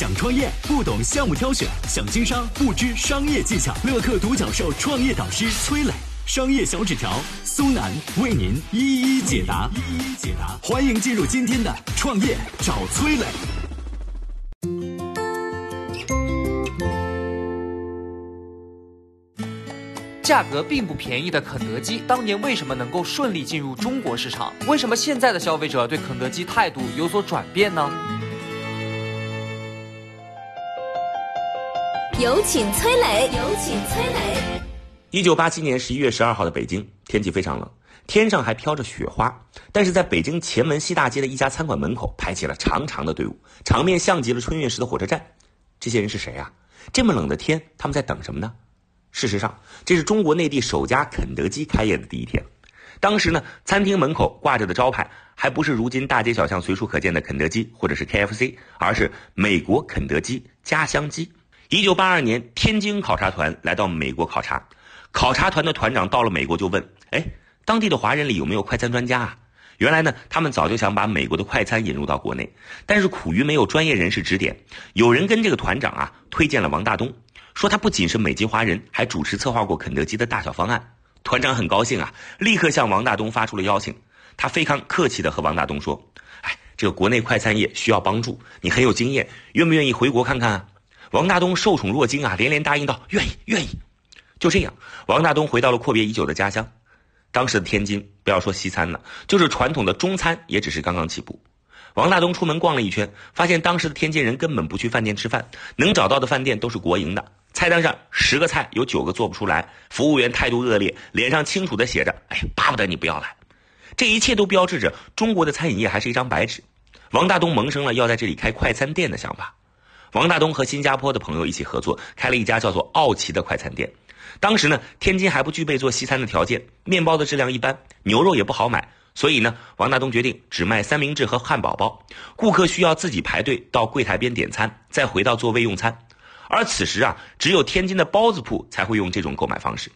想创业不懂项目挑选，想经商不知商业技巧。乐客独角兽创业导师崔磊，商业小纸条苏南为您一一解答。一一解答，欢迎进入今天的创业找崔磊。价格并不便宜的肯德基，当年为什么能够顺利进入中国市场？为什么现在的消费者对肯德基态度有所转变呢？有请崔磊，有请崔磊。一九八七年十一月十二号的北京，天气非常冷，天上还飘着雪花。但是在北京前门西大街的一家餐馆门口排起了长长的队伍，场面像极了春运时的火车站。这些人是谁啊？这么冷的天，他们在等什么呢？事实上，这是中国内地首家肯德基开业的第一天。当时呢，餐厅门口挂着的招牌还不是如今大街小巷随处可见的肯德基或者是 KFC，而是美国肯德基家乡鸡。一九八二年，天津考察团来到美国考察，考察团的团长到了美国就问：“哎，当地的华人里有没有快餐专家啊？”原来呢，他们早就想把美国的快餐引入到国内，但是苦于没有专业人士指点。有人跟这个团长啊推荐了王大东，说他不仅是美籍华人，还主持策划过肯德基的大小方案。团长很高兴啊，立刻向王大东发出了邀请。他非常客气地和王大东说：“哎，这个国内快餐业需要帮助，你很有经验，愿不愿意回国看看啊？”王大东受宠若惊啊，连连答应道：“愿意，愿意。”就这样，王大东回到了阔别已久的家乡。当时的天津，不要说西餐了，就是传统的中餐也只是刚刚起步。王大东出门逛了一圈，发现当时的天津人根本不去饭店吃饭，能找到的饭店都是国营的，菜单上十个菜有九个做不出来，服务员态度恶劣，脸上清楚的写着：“哎呀，巴不得你不要来。”这一切都标志着中国的餐饮业还是一张白纸。王大东萌生了要在这里开快餐店的想法。王大东和新加坡的朋友一起合作，开了一家叫做奥奇的快餐店。当时呢，天津还不具备做西餐的条件，面包的质量一般，牛肉也不好买，所以呢，王大东决定只卖三明治和汉堡包，顾客需要自己排队到柜台边点餐，再回到座位用餐。而此时啊，只有天津的包子铺才会用这种购买方式。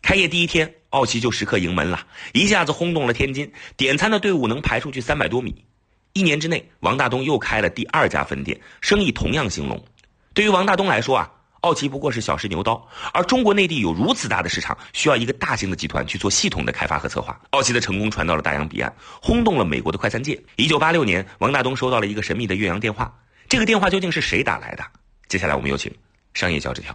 开业第一天，奥奇就时刻迎门了，一下子轰动了天津，点餐的队伍能排出去三百多米。一年之内，王大东又开了第二家分店，生意同样兴隆。对于王大东来说啊，奥奇不过是小试牛刀，而中国内地有如此大的市场，需要一个大型的集团去做系统的开发和策划。奥奇的成功传到了大洋彼岸，轰动了美国的快餐界。一九八六年，王大东收到了一个神秘的岳阳电话，这个电话究竟是谁打来的？接下来我们有请商业小纸条。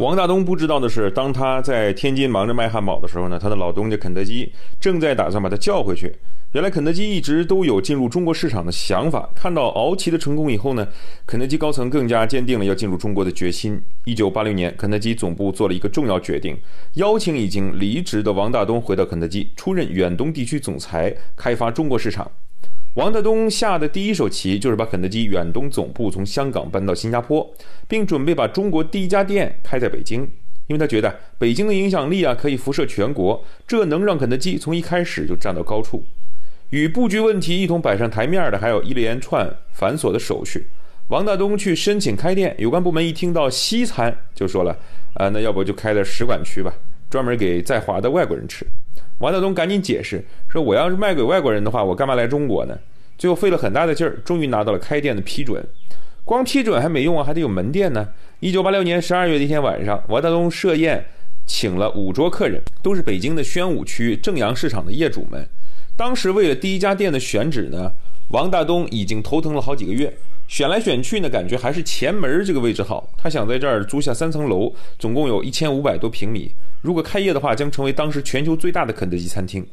王大东不知道的是，当他在天津忙着卖汉堡的时候呢，他的老东家肯德基正在打算把他叫回去。原来肯德基一直都有进入中国市场的想法。看到敖奇的成功以后呢，肯德基高层更加坚定了要进入中国的决心。一九八六年，肯德基总部做了一个重要决定，邀请已经离职的王大东回到肯德基，出任远东地区总裁，开发中国市场。王大东下的第一手棋就是把肯德基远东总部从香港搬到新加坡，并准备把中国第一家店开在北京，因为他觉得北京的影响力啊可以辐射全国，这能让肯德基从一开始就站到高处。与布局问题一同摆上台面的，还有一连串繁琐的手续。王大东去申请开店，有关部门一听到西餐，就说了：“啊，那要不就开在使馆区吧，专门给在华的外国人吃。”王大东赶紧解释说：“我要是卖给外国人的话，我干嘛来中国呢？”最后费了很大的劲儿，终于拿到了开店的批准。光批准还没用啊，还得有门店呢。一九八六年十二月的一天晚上，王大东设宴，请了五桌客人，都是北京的宣武区正阳市场的业主们。当时为了第一家店的选址呢，王大东已经头疼了好几个月，选来选去呢，感觉还是前门这个位置好。他想在这儿租下三层楼，总共有一千五百多平米。如果开业的话，将成为当时全球最大的肯德基餐厅。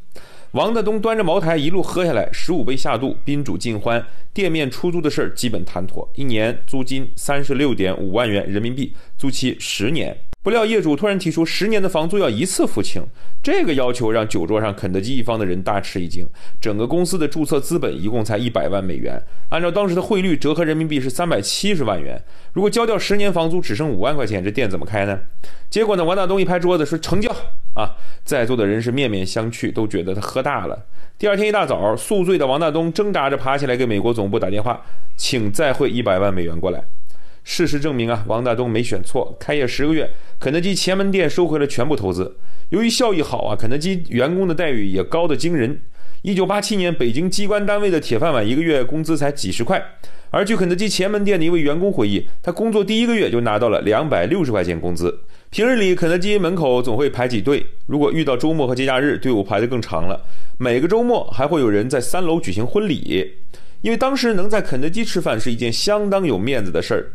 王德东端着茅台一路喝下来，十五杯下肚，宾主尽欢。店面出租的事儿基本谈妥，一年租金三十六点五万元人民币，租期十年。不料业主突然提出十年的房租要一次付清，这个要求让酒桌上肯德基一方的人大吃一惊。整个公司的注册资本一共才一百万美元，按照当时的汇率折合人民币是三百七十万元。如果交掉十年房租只剩五万块钱，这店怎么开呢？结果呢，王大东一拍桌子说成交啊！在座的人是面面相觑，都觉得他喝大了。第二天一大早，宿醉的王大东挣扎着爬起来给美国总部打电话，请再汇一百万美元过来。事实证明啊，王大东没选错。开业十个月，肯德基前门店收回了全部投资。由于效益好啊，肯德基员工的待遇也高得惊人。一九八七年，北京机关单位的铁饭碗一个月工资才几十块，而据肯德基前门店的一位员工回忆，他工作第一个月就拿到了两百六十块钱工资。平日里，肯德基门口总会排起队，如果遇到周末和节假日，队伍排得更长了。每个周末还会有人在三楼举行婚礼，因为当时能在肯德基吃饭是一件相当有面子的事儿。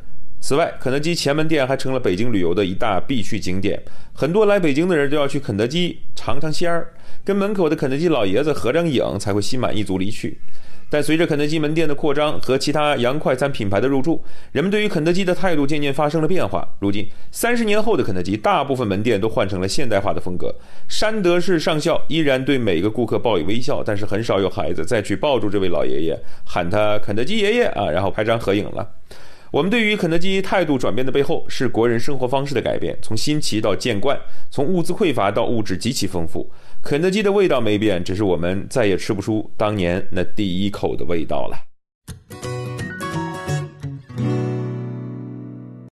此外，肯德基前门店还成了北京旅游的一大必去景点，很多来北京的人都要去肯德基尝尝鲜儿，跟门口的肯德基老爷子合张影，才会心满意足离去。但随着肯德基门店的扩张和其他洋快餐品牌的入驻，人们对于肯德基的态度渐渐发生了变化。如今，三十年后的肯德基，大部分门店都换成了现代化的风格。山德士上校依然对每个顾客报以微笑，但是很少有孩子再去抱住这位老爷爷，喊他“肯德基爷爷”啊，然后拍张合影了。我们对于肯德基态度转变的背后，是国人生活方式的改变，从新奇到见惯，从物资匮乏到物质极其丰富。肯德基的味道没变，只是我们再也吃不出当年那第一口的味道了。